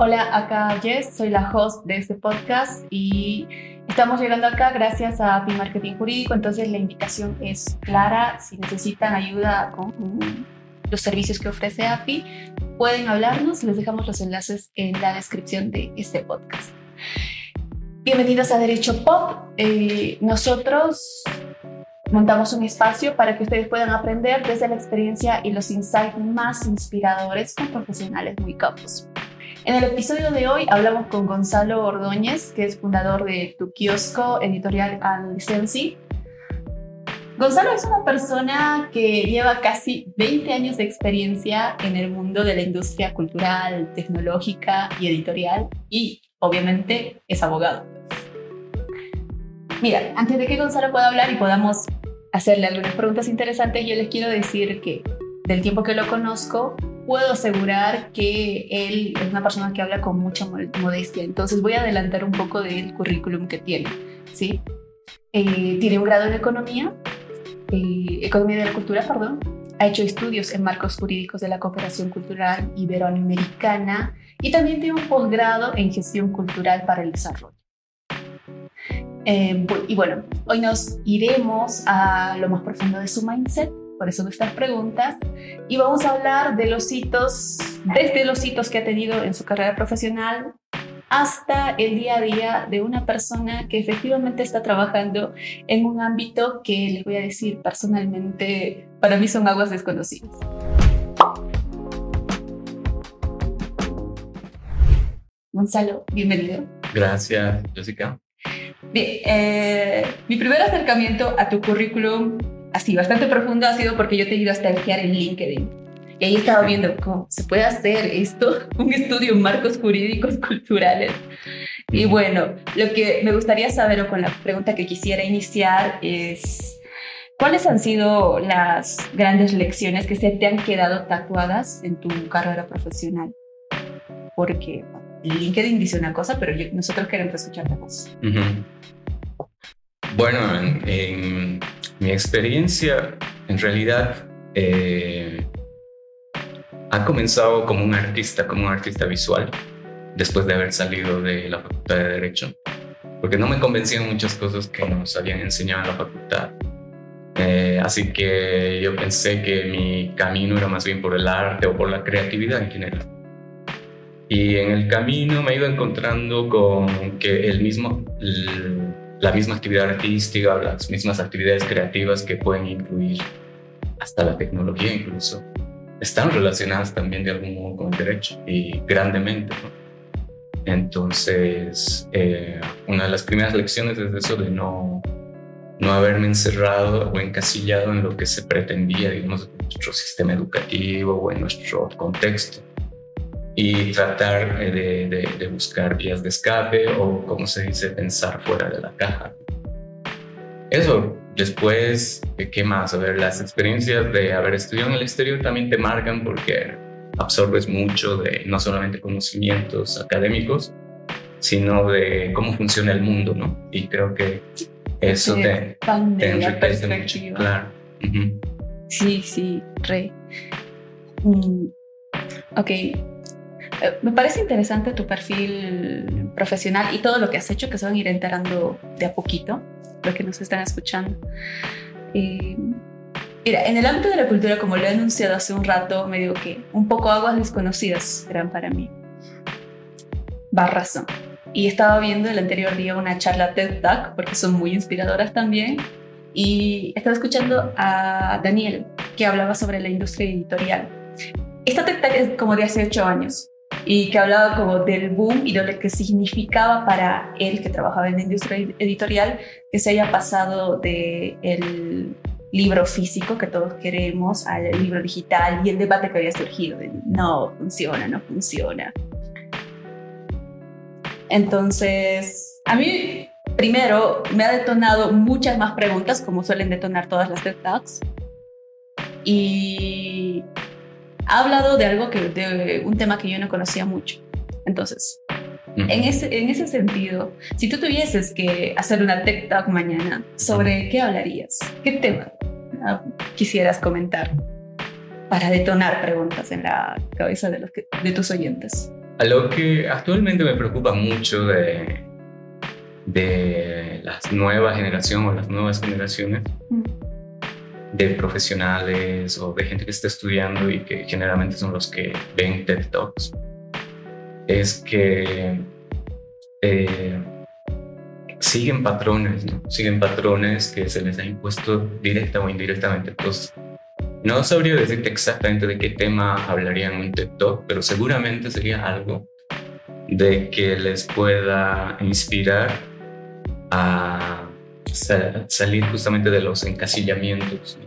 Hola, acá Jess, soy la host de este podcast y estamos llegando acá gracias a API Marketing Jurídico, entonces la invitación es clara, si necesitan ayuda con los servicios que ofrece API, pueden hablarnos, les dejamos los enlaces en la descripción de este podcast. Bienvenidos a Derecho Pop, eh, nosotros montamos un espacio para que ustedes puedan aprender desde la experiencia y los insights más inspiradores con profesionales muy capos. En el episodio de hoy hablamos con Gonzalo Ordóñez, que es fundador de Tu Kiosco Editorial and. Gonzalo es una persona que lleva casi 20 años de experiencia en el mundo de la industria cultural, tecnológica y editorial y obviamente es abogado. Mira, antes de que Gonzalo pueda hablar y podamos hacerle algunas preguntas interesantes, yo les quiero decir que del tiempo que lo conozco, puedo asegurar que él es una persona que habla con mucha modestia. Entonces voy a adelantar un poco del currículum que tiene. ¿sí? Eh, tiene un grado en economía, eh, economía de la cultura, perdón. Ha hecho estudios en marcos jurídicos de la cooperación cultural iberoamericana y también tiene un posgrado en gestión cultural para el desarrollo. Eh, y bueno, hoy nos iremos a lo más profundo de su mindset por eso nuestras preguntas. Y vamos a hablar de los hitos, desde los hitos que ha tenido en su carrera profesional hasta el día a día de una persona que efectivamente está trabajando en un ámbito que les voy a decir personalmente, para mí son aguas desconocidas. Gonzalo, bienvenido. Gracias, Jessica. Bien, eh, mi primer acercamiento a tu currículum así bastante profundo ha sido porque yo te he ido a stalkear en LinkedIn. Y ahí estaba viendo cómo se puede hacer esto, un estudio en marcos jurídicos culturales. Y bueno, lo que me gustaría saber o con la pregunta que quisiera iniciar es, ¿cuáles han sido las grandes lecciones que se te han quedado tatuadas en tu carrera profesional? Porque LinkedIn dice una cosa, pero nosotros queremos escuchar cosa. Bueno, en mi experiencia, en realidad, eh, ha comenzado como un artista, como un artista visual, después de haber salido de la Facultad de Derecho, porque no me convencían muchas cosas que nos habían enseñado en la facultad. Eh, así que yo pensé que mi camino era más bien por el arte o por la creatividad en general. Y en el camino me he ido encontrando con que el mismo, la misma actividad artística, las mismas actividades creativas que pueden incluir hasta la tecnología incluso, están relacionadas también de algún modo con el derecho y grandemente. Entonces, eh, una de las primeras lecciones es eso de no, no haberme encerrado o encasillado en lo que se pretendía, digamos, en nuestro sistema educativo o en nuestro contexto y tratar eh, de, buscar vías de escape o, como se dice, pensar fuera de la caja. Eso, después, ¿qué más? A ver, las experiencias de haber estudiado en el exterior también te marcan porque absorbes mucho de no solamente conocimientos académicos, sino de cómo funciona el mundo, ¿no? Y creo que eso te, te enriquece mucho. Claro. Sí, sí, re. Mm, ok, me parece interesante tu perfil profesional y todo lo que has hecho, que se van a ir enterando de a poquito, lo que nos están escuchando. mira, en el ámbito de la cultura, como lo he anunciado hace un rato, me digo que un poco aguas desconocidas eran para mí. Razón. Y estaba viendo el anterior día una charla TED Talk, porque son muy inspiradoras también, y estaba escuchando a Daniel, que hablaba sobre la industria editorial. Esta TED Talk es como de hace ocho años, y que hablaba como del boom y de lo que significaba para él que trabajaba en la industria editorial que se haya pasado del el libro físico que todos queremos al libro digital y el debate que había surgido de no funciona, no funciona. Entonces, a mí primero me ha detonado muchas más preguntas como suelen detonar todas las TED Talks y ha hablado de algo que, de un tema que yo no conocía mucho. Entonces, en, ese, en ese sentido, si tú tuvieses que hacer una TED Talk mañana, ¿sobre qué hablarías? ¿Qué tema ah, quisieras comentar para detonar preguntas en la cabeza de, los de tus oyentes? A lo que actualmente me preocupa mucho de, de la nueva generación o las nuevas generaciones Mm. De profesionales o de gente que está estudiando y que generalmente son los que ven TED Talks, es que eh, siguen patrones, ¿no? siguen patrones que se les ha impuesto directa o indirectamente. Entonces, no sabría decirte exactamente de qué tema hablarían en un TED Talk, pero seguramente sería algo de que les pueda inspirar a sa- salir justamente de los encasillamientos.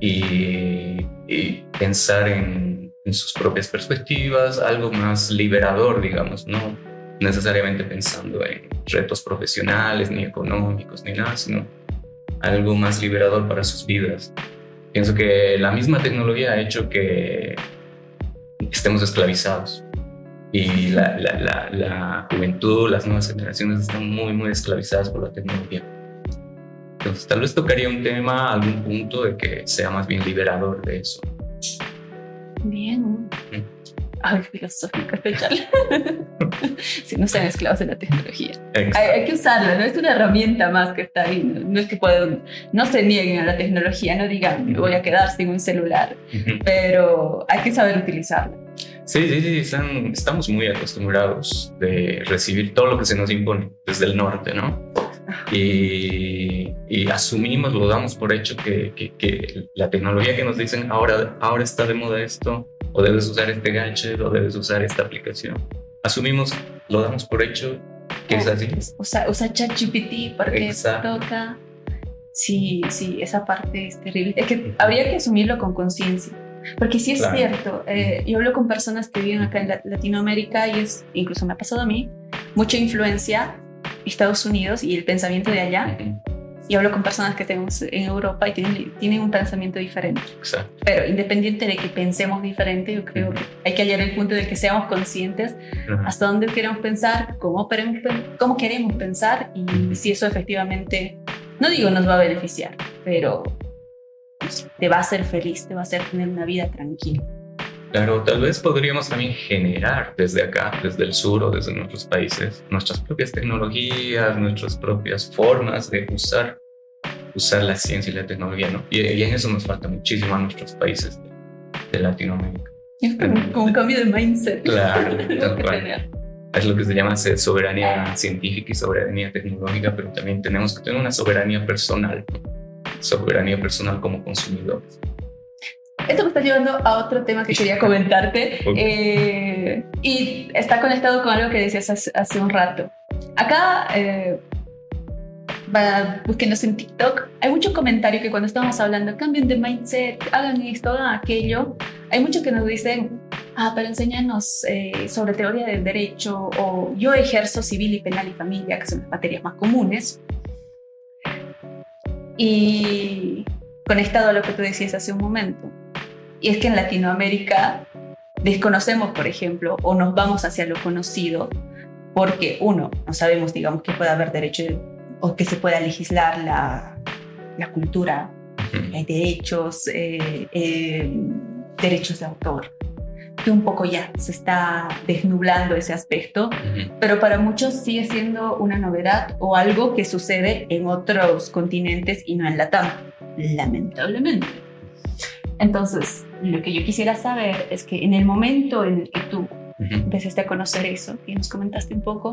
Y, y pensar en, en sus propias perspectivas, algo más liberador, digamos, no necesariamente pensando en retos profesionales, ni económicos, ni nada, sino algo más liberador para sus vidas. Pienso que la misma tecnología ha hecho que estemos esclavizados y la, la, la, la juventud, las nuevas generaciones están muy, muy esclavizadas por la tecnología. Entonces, tal vez tocaría un tema, algún punto de que sea más bien liberador de eso. Bien. Ay, filosófico, especial. si no sean esclavos de la tecnología. Hay, hay, que usarla, no es una herramienta más que está ahí. No, no es que puedan, no se nieguen a la tecnología, no digan, me voy a quedar sin un celular, uh -huh. pero hay que saber utilizarla. Sí, sí, sí, están, estamos muy acostumbrados de recibir todo lo que se nos impone desde el norte, ¿no? Y, y, asumimos, lo damos por hecho que, que, que, la tecnología que nos dicen ahora, ahora está de moda esto, o debes usar este gadget, o debes usar esta aplicación. Asumimos, lo damos por hecho que es así. Usa, usa ChatGPT porque Exacto. toca. Sí, sí, esa parte es terrible. Es que habría que asumirlo con conciencia. Porque sí es claro. cierto, eh, yo hablo con personas que viven acá en Latinoamérica y es, incluso me ha pasado a mí, mucha influencia Estados Unidos y el pensamiento de allá. Uh -huh. Y hablo con personas que tenemos en Europa y tienen, tienen un pensamiento diferente. Exacto. Pero independiente de que pensemos diferente, yo creo que hay que hallar el punto de que seamos conscientes uh -huh. hasta dónde queremos pensar, cómo, cómo queremos pensar y si eso efectivamente, no digo nos va a beneficiar, pero te va a hacer feliz, te va a hacer tener una vida tranquila. Claro, tal vez podríamos también generar desde acá, desde el sur o desde nuestros países, nuestras propias tecnologías, nuestras propias formas de usar, usar la ciencia y la tecnología, ¿no? Y, y en eso nos falta muchísimo a nuestros países de, de Latinoamérica. Es como, un cambio de mindset. Claro, tal cual. Es lo que se llama soberanía científica y soberanía tecnológica, pero también tenemos que tener una soberanía personal, soberanía personal como consumidores. Esto me está llevando a otro tema que quería comentarte okay. eh, y está conectado con algo que decías hace, hace un rato. Acá, eh, búsquenos en TikTok, hay mucho comentario que cuando estamos hablando, cambien de mindset, hagan esto, hagan aquello, hay muchos que nos dicen, ah, pero enséñanos eh, sobre teoría del derecho o yo ejerzo civil y penal y familia, que son las materias más comunes. Y conectado a lo que tú decías hace un momento, y es que en Latinoamérica desconocemos, por ejemplo, o nos vamos hacia lo conocido, porque uno, no sabemos, digamos, que pueda haber derecho o que se pueda legislar la, la cultura, hay derechos, eh, eh, derechos de autor, que un poco ya se está desnublando ese aspecto, uh -huh. pero para muchos sigue siendo una novedad o algo que sucede en otros continentes y no en Latam, lamentablemente. Entonces, lo que yo quisiera saber es que en el momento en el que tú uh -huh. empezaste a conocer eso, que nos comentaste un poco,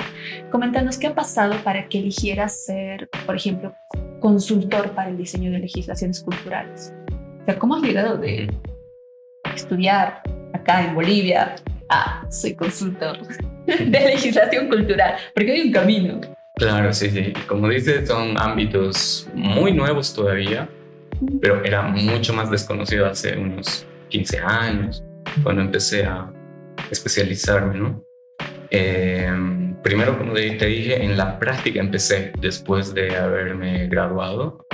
coméntanos qué ha pasado para que eligieras ser, por ejemplo, consultor para el diseño de legislaciones culturales. O sea, ¿cómo has llegado de estudiar acá en Bolivia a soy consultor de legislación cultural? Porque hay un camino. Claro, sí, sí. Como dices, son ámbitos muy nuevos todavía, pero era mucho más desconocido hace unos 15 años, cuando empecé a especializarme, ¿no? Eh, primero, como te dije, en la práctica empecé después de haberme graduado,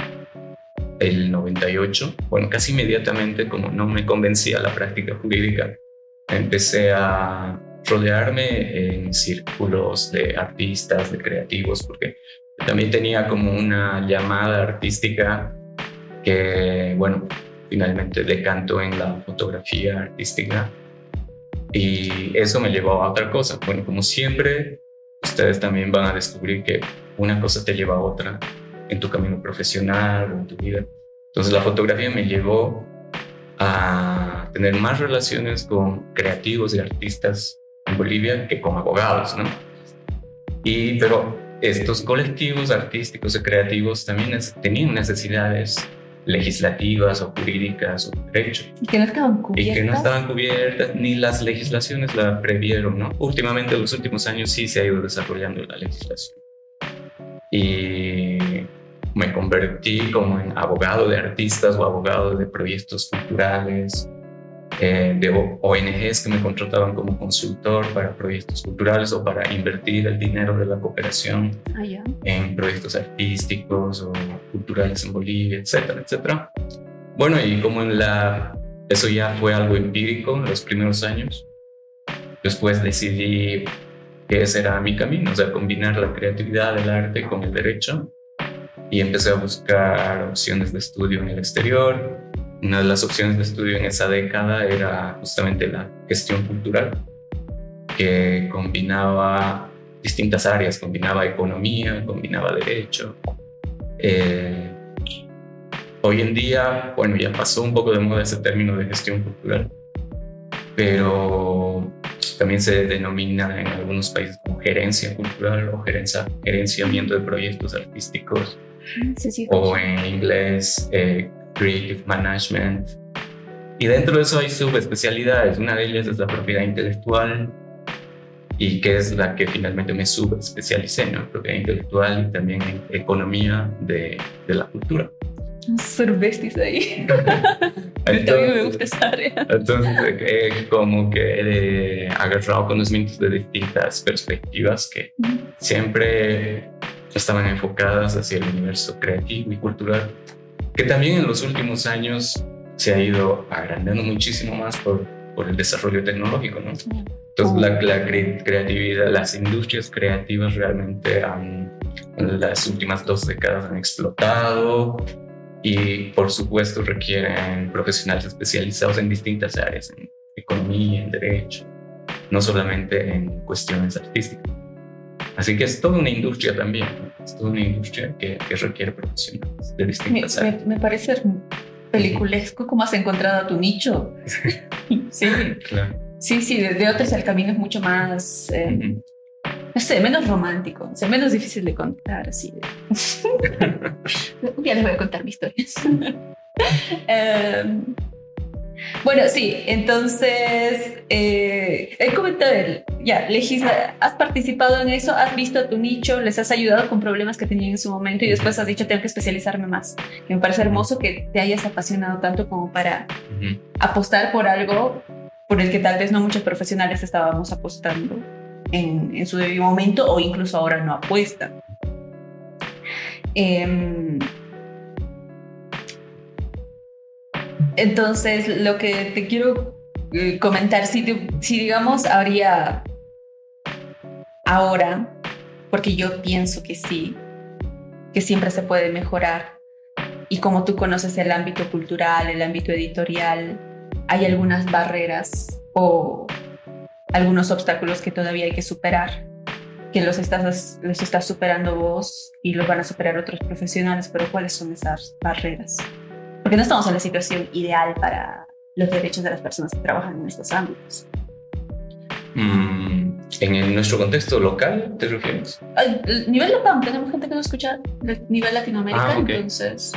el 98. Bueno, casi inmediatamente, como no me convencía la práctica jurídica, empecé a rodearme en círculos de artistas, de creativos, porque también tenía como una llamada artística que, bueno, finalmente decantó en la fotografía artística. Y eso me llevó a otra cosa. Bueno, como siempre, ustedes también van a descubrir que una cosa te lleva a otra en tu camino profesional o en tu vida. Entonces la fotografía me llevó a tener más relaciones con creativos y artistas en Bolivia que con abogados, ¿no? Y, pero estos colectivos artísticos y creativos también tenían necesidades legislativas o jurídicas o derecho. Y que no estaban cubiertas. Y que no estaban cubiertas, ni las legislaciones la previeron, ¿no? Últimamente, en los últimos años sí se ha ido desarrollando la legislación. Y me convertí como en abogado de artistas o abogado de proyectos culturales, eh, de ONGs que me contrataban como consultor para proyectos culturales o para invertir el dinero de la cooperación ah, en proyectos artísticos o culturales en Bolivia, etcétera, etcétera. Bueno, y como en la, eso ya fue algo empírico en los primeros años, después decidí que ese era mi camino, o sea, combinar la creatividad del arte con el derecho y empecé a buscar opciones de estudio en el exterior. Una de las opciones de estudio en esa década era justamente la gestión cultural, que combinaba distintas áreas, combinaba economía, combinaba derecho. Eh, hoy en día, bueno, ya pasó un poco de moda ese término de gestión cultural, pero también se denomina en algunos países como gerencia cultural o gerencia, gerenciamiento de proyectos artísticos o en inglés eh, Creative Management. Y dentro de eso hay subespecialidades. Una de ellas es la propiedad intelectual y que es la que finalmente me subespecialicé, ¿no? Propiedad intelectual y también en economía de, de la cultura. besties ahí. entonces, también me gusta esa área. Entonces, eh, como que he agarrado conocimientos de distintas perspectivas que siempre estaban enfocadas hacia el universo creativo y cultural, que también en los últimos años se ha ido agrandando muchísimo más por, por el desarrollo tecnológico, ¿no? Entonces la, la creatividad, las industrias creativas realmente han, en las últimas dos décadas han explotado y por supuesto requieren profesionales especializados en distintas áreas, en economía, en derecho, no solamente en cuestiones artísticas. Así que es toda una industria también, es toda una industria que, requiere profesionales de distintas me, áreas. Me, parece peliculesco cómo has encontrado tu nicho. sí, claro. Sí, sí, de, otros el camino es mucho más, eh, no sé, menos romántico, o sea, menos difícil de contar, así. Un día les voy a contar mi historia. Em, bueno, sí, entonces, eh, he comentado, ya, legisla, has participado en eso, has visto tu nicho, les has ayudado con problemas que tenían en su momento y después has dicho, tengo que especializarme más. me parece hermoso que te hayas apasionado tanto como para apostar por algo por el que tal vez no muchos profesionales estábamos apostando en, en su debido momento o incluso ahora no apuestan. Eh, Entonces, lo que te quiero eh, comentar, si, digamos habría ahora, porque yo pienso que sí, que siempre se puede mejorar, y como tú conoces el ámbito cultural, el ámbito editorial, hay algunas barreras o algunos obstáculos que todavía hay que superar, que los estás, los estás superando vos y los van a superar otros profesionales, pero ¿cuáles son esas barreras? Porque no estamos en la situación ideal para los derechos de las personas que trabajan en estos ámbitos. Mm, ¿En nuestro contexto local te refieres? A nivel local, tenemos gente que nos escucha a nivel Latinoamérica, ah, entonces...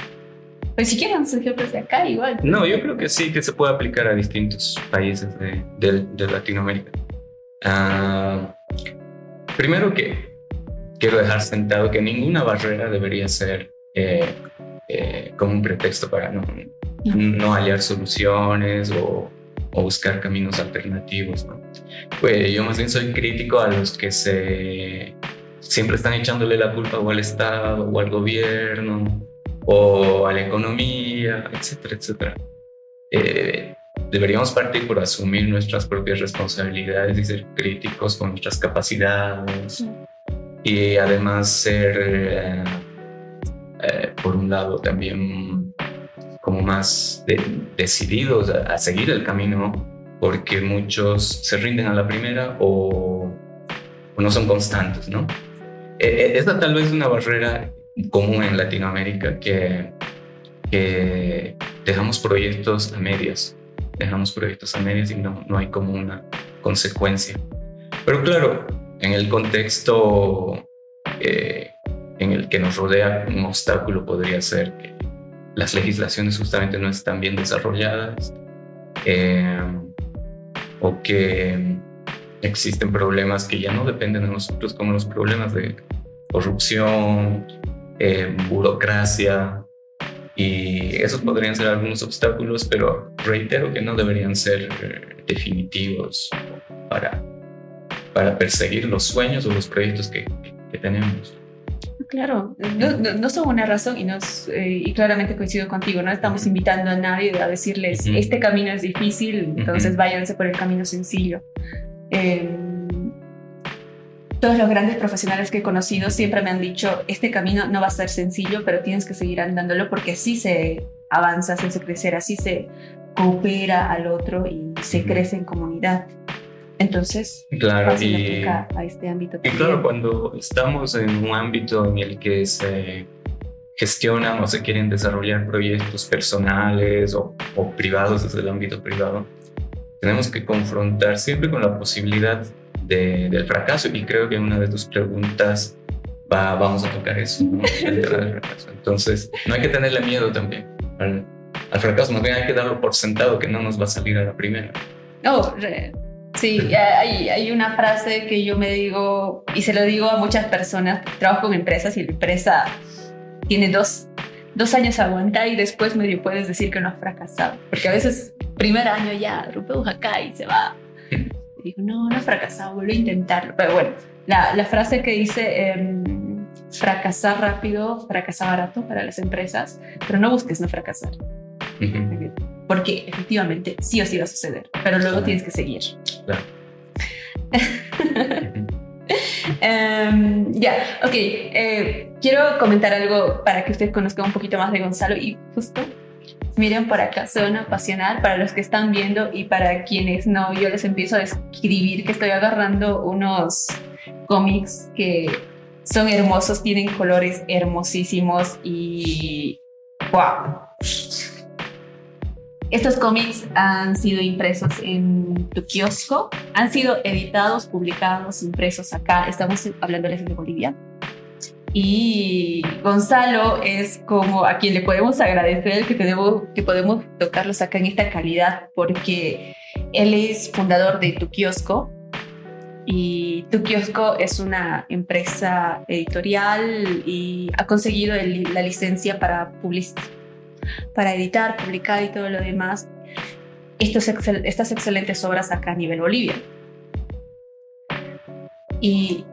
Pues si quieren surgir desde acá, igual. No, yo creo que sí, que se puede aplicar a distintos países de, de, Latinoamérica. Ah, primero que quiero dejar sentado que ninguna barrera debería ser eh, eh, como un pretexto para no, no hallar soluciones o, o, buscar caminos alternativos. ¿no? Pues yo más bien soy crítico a los que se siempre están echándole la culpa o al Estado o al gobierno o a la economía, etcétera, etcétera. Eh, deberíamos partir por asumir nuestras propias responsabilidades y ser críticos con nuestras capacidades y además ser eh, eh, por un lado, también como más decididos a, seguir el camino porque muchos se rinden a la primera o, no son constantes, ¿no? E, e, esta tal vez es una barrera común en Latinoamérica que, que dejamos proyectos a medias, dejamos proyectos a medias y no, no hay como una consecuencia. Pero claro, en el contexto eh, en el que nos rodea, un obstáculo podría ser que las legislaciones justamente no están bien desarrolladas eh, o que existen problemas que ya no dependen de nosotros, como los problemas de corrupción, eh, burocracia, y esos podrían ser algunos obstáculos, pero reitero que no deberían ser definitivos para, para perseguir los sueños o los proyectos que, que tenemos. Claro, no, no, son una razón y, nos, eh, y claramente coincido contigo, no estamos invitando a nadie a decirles, este camino es difícil, entonces váyanse por el camino sencillo. Em, todos los grandes profesionales que he conocido siempre me han dicho, este camino no va a ser sencillo, pero tienes que seguir andándolo porque así se avanza, así se crecer, así se coopera al otro y se crece en comunidad. Entonces, claro, y, a este ámbito. Y claro, cuando estamos en un ámbito en el que se gestionan o se quieren desarrollar proyectos personales o, privados desde el ámbito privado, tenemos que confrontar siempre con la posibilidad del fracaso y creo que en una de tus preguntas va, vamos a tocar eso, el fracaso. Entonces, no hay que tenerle miedo también al, al fracaso, más bien hay que darlo por sentado que no nos va a salir a la primera. Oh, Sí, hay, hay, una frase que yo me digo, y se lo digo a muchas personas, trabajo con empresas y la empresa tiene dos, dos años aguantar y después medio puedes decir que no has fracasado. Porque a veces, primer año ya, rompe acá y se va. Y digo, no, no has fracasado, vuelvo a intentarlo. Pero bueno, la, la frase que dice, em, fracasar rápido, fracasar barato para las empresas, pero no busques no fracasar porque efectivamente sí o sí va a suceder, pero luego tienes que seguir. Claro. Em, ya, ok. Eh, quiero comentar algo para que usted conozca un poquito más de Gonzalo y justo miren por acá, zona apasional para los que están viendo y para quienes no, yo les empiezo a describir que estoy agarrando unos cómics que son hermosos, tienen colores hermosísimos y wow estos cómics han sido impresos en tu kiosco, han sido editados, publicados, impresos acá. Estamos hablando de Bolivia. Y Gonzalo es como a quien le podemos agradecer que, tenemos, que podemos tocarlos acá en esta calidad, porque él es fundador de Tu Kiosco. Y Tu Kiosco es una empresa editorial y ha conseguido la licencia para publicar para editar, publicar y todo lo demás estas excelentes obras acá a nivel Bolivia. Y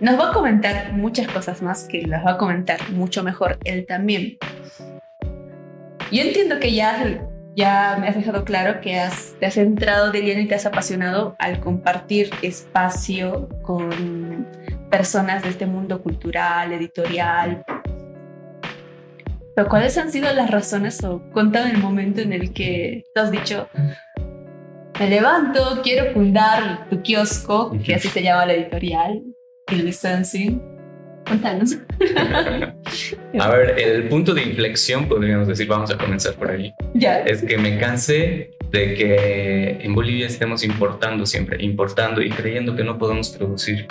nos va a comentar muchas cosas más que las va a comentar mucho mejor él también. Yo entiendo que ya, ya me has dejado claro que has, te has entrado de lleno y te has apasionado al compartir espacio con personas de este mundo cultural, editorial, pero ¿cuáles han sido las razones o cuéntame el momento en el que te has dicho, me levanto, quiero fundar tu kiosco, que así se llama la editorial, el licensing? Cuéntanos. a ver, el punto de inflexión, podríamos decir, vamos a comenzar por ahí. Ya. Es que me cansé de que en Bolivia estemos importando siempre, importando y creyendo que no podemos producir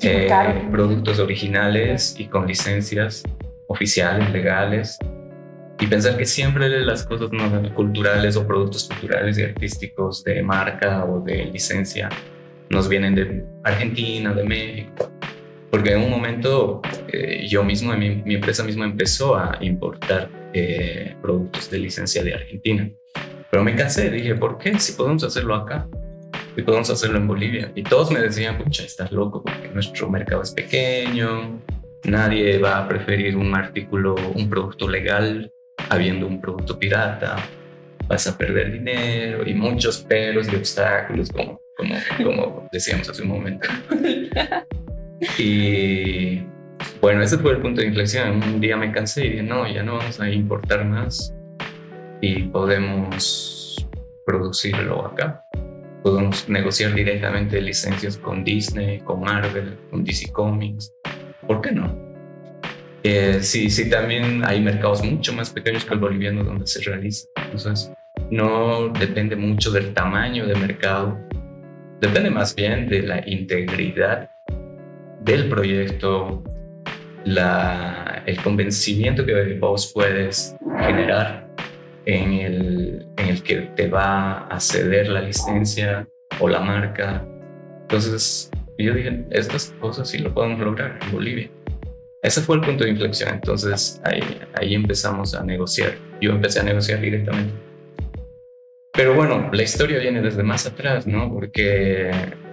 eh, productos originales y con licencias oficiales, legales, y pensar que siempre las cosas culturales o productos culturales y artísticos de marca o de licencia nos vienen de Argentina, de México. Porque en un momento eh, yo mismo, mi, mi, empresa misma empezó a importar eh, productos de licencia de Argentina. Pero me cansé, dije, ¿por qué? Si podemos hacerlo acá, si podemos hacerlo en Bolivia. Y todos me decían, pucha, estás loco porque nuestro mercado es pequeño, Nadie va a preferir un artículo, un producto legal, habiendo un producto pirata. Vas a perder dinero y muchos peros y obstáculos, como, como, como decíamos hace un momento. Y bueno, ese fue el punto de inflexión. Un día me cansé y dije, no, ya no vamos a importar más y podemos producirlo acá. Podemos negociar directamente licencias con Disney, con Marvel, con DC Comics. ¿Por qué no? Eh, sí, sí, también hay mercados mucho más pequeños que el boliviano donde se realiza. Entonces, no depende mucho del tamaño del mercado, depende más bien de la integridad del proyecto, la, el convencimiento que vos puedes generar en el, en el que te va a ceder la licencia o la marca. Entonces, yo dije, estas cosas sí lo podemos lograr en Bolivia. Ese fue el punto de inflexión. Entonces, ahí, ahí empezamos a negociar. Yo empecé a negociar directamente. Pero bueno, la historia viene desde más atrás, ¿no? Porque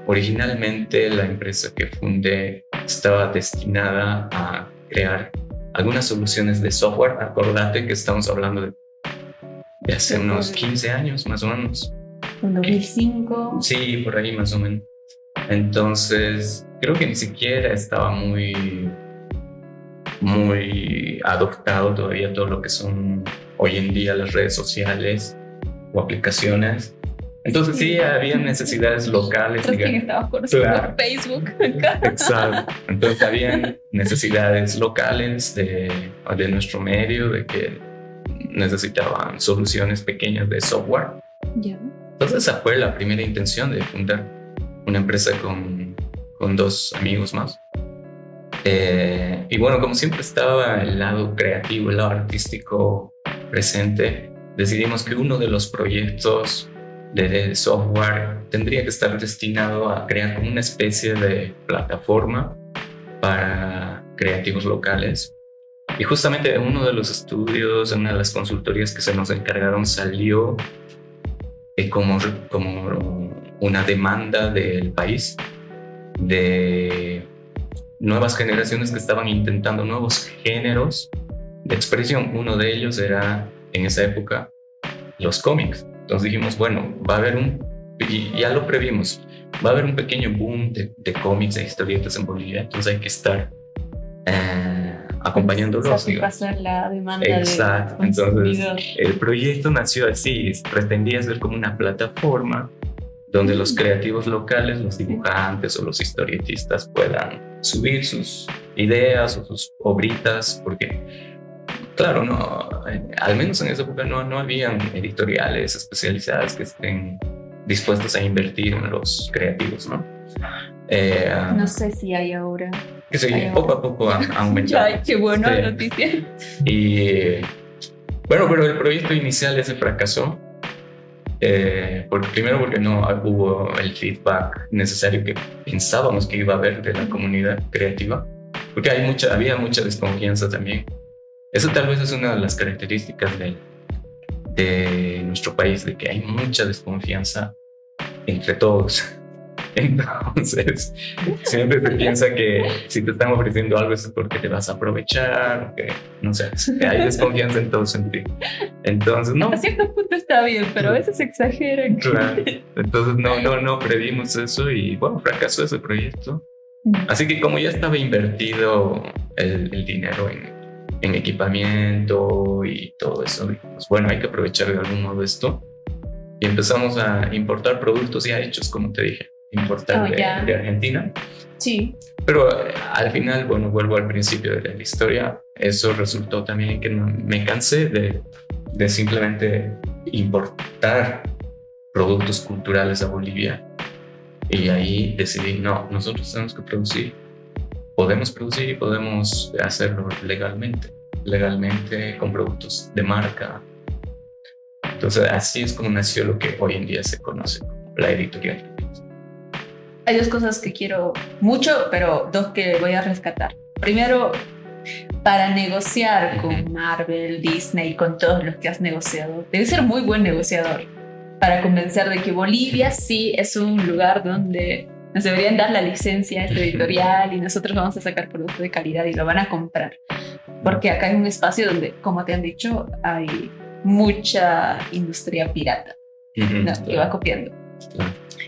originalmente la empresa que fundé estaba destinada a crear algunas soluciones de software. Acordate que estamos hablando de de hace unos 15 años más o menos. ¿En 2005? Sí, por ahí más o menos. Entonces, creo que ni siquiera estaba muy, muy adoptado todavía todo lo que son hoy en día las redes sociales o aplicaciones. Entonces sí, había necesidades locales. ¿Quién estaba por Facebook. Exacto. Entonces había necesidades locales de, de nuestro medio, de que necesitaban soluciones pequeñas de software. Entonces esa fue la primera intención de fundar una empresa con, con dos amigos más. Eh, y bueno, como siempre estaba el lado creativo, el lado artístico presente, decidimos que uno de los proyectos de software tendría que estar destinado a crear una especie de plataforma para creativos locales y justamente uno de los estudios, una de las consultorías que se nos encargaron salió eh, como, como una demanda del país de nuevas generaciones que estaban intentando nuevos géneros de expresión. Uno de ellos era en esa época los cómics. Entonces dijimos, bueno, va a haber un, y ya lo previmos, va a haber un pequeño boom de, de cómics e historietas en Bolivia, entonces hay que estar... Eh, acompañándolos. la demanda Exacto. Entonces, el proyecto nació así, pretendía ser como una plataforma donde los creativos locales, los dibujantes o los historietistas puedan subir sus ideas o sus obritas, porque, claro, no, al menos en esa época no, no habían editoriales especializadas que estén dispuestos a invertir en los creativos, ¿no? Eh, no sé si hay ahora que sí, poco a poco ha, aumentado. Ay, qué buena noticia. Y bueno, pero el proyecto inicial ese fracasó. Eh, primero porque no hubo el feedback necesario que pensábamos que iba a haber de la comunidad creativa, porque hay mucha, había mucha desconfianza también. Eso tal vez es una de las características de, de nuestro país, de que hay mucha desconfianza entre todos. Entonces, siempre se piensa que si te están ofreciendo algo es porque te vas a aprovechar, que no sé, que hay desconfianza en todo sentido. Entonces, no. A cierto punto está bien, pero a veces exageran. Claro. Entonces, no, no, no previmos eso y bueno, fracasó ese proyecto. Mm. Así que como ya estaba invertido el, el dinero en, en, equipamiento y todo eso, pues bueno, hay que aprovechar de algún modo esto. Y empezamos a importar productos ya hechos, como te dije importante oh, de, Argentina. Sí. Pero eh, al final, bueno, vuelvo al principio de la historia, eso resultó también que me cansé de, de simplemente importar productos culturales a Bolivia. Y ahí decidí, no, nosotros tenemos que producir. Podemos producir y podemos hacerlo legalmente, legalmente con productos de marca. Entonces así es como nació lo que hoy en día se conoce como la editorial hay dos cosas que quiero mucho, pero dos que voy a rescatar. Primero, para negociar con Marvel, Disney, con todos los que has negociado, debe ser muy buen negociador para convencer de que Bolivia sí es un lugar donde nos deberían dar la licencia editorial y nosotros vamos a sacar productos de calidad y lo van a comprar. Porque acá hay un espacio donde, como te han dicho, hay mucha industria pirata que va copiando.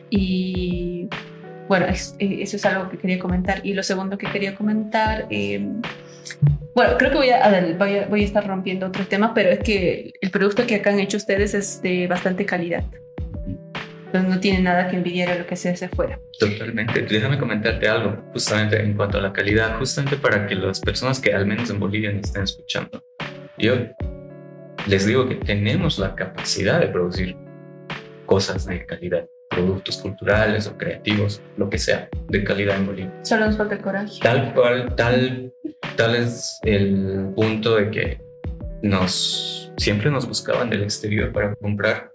Y bueno, eh, eso es algo que quería comentar. Y lo segundo que quería comentar, eh, bueno, creo que voy a, voy a, estar rompiendo otro tema, pero es que el producto que acá han hecho ustedes es de bastante calidad. Entonces no tiene nada que envidiar a lo que se hace fuera. Totalmente. Déjame comentarte algo, justamente en cuanto a la calidad, justamente para que las personas que al menos en Bolivia nos estén escuchando. Yo les digo que tenemos la capacidad de producir cosas de calidad, productos culturales o creativos, lo que sea, de calidad en Bolivia. Solo nos falta el coraje. Tal cual, tal, tal es el punto de que nos siempre nos buscaban del exterior para comprar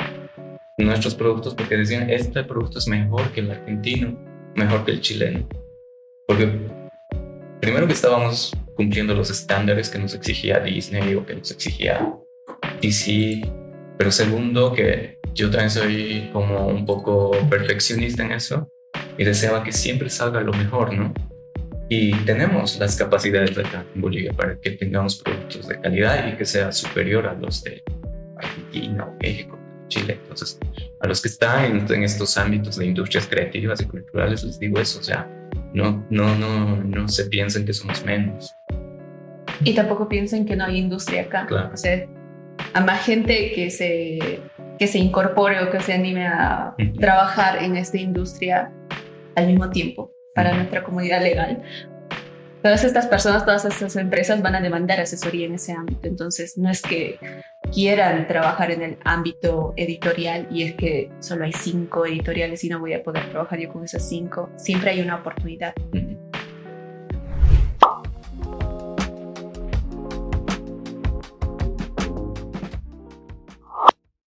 nuestros productos porque decían, este producto es mejor que el argentino, mejor que el chileno. Porque primero que estábamos cumpliendo los estándares que nos exigía Disney o que nos exigía DC, pero segundo que yo también soy como un poco perfeccionista en eso y deseaba que siempre salga lo mejor, ¿no? Y tenemos las capacidades de acá en Bolivia para que tengamos productos de calidad y que sea superior a los de Argentina o México, Chile. Entonces, a los que están en, estos ámbitos de industrias creativas y culturales les digo eso, o sea, no, no, no, no se piensen que somos menos. Y tampoco piensen que no hay industria acá. Claro. O sea, a más gente que se, que se incorpore o que se anime a trabajar en esta industria al mismo tiempo para nuestra comunidad legal. Todas estas personas, todas estas empresas van a demandar asesoría en ese ámbito. Entonces, no es que quieran trabajar en el ámbito editorial y es que solo hay cinco editoriales y no voy a poder trabajar yo con esas cinco. Siempre hay una oportunidad.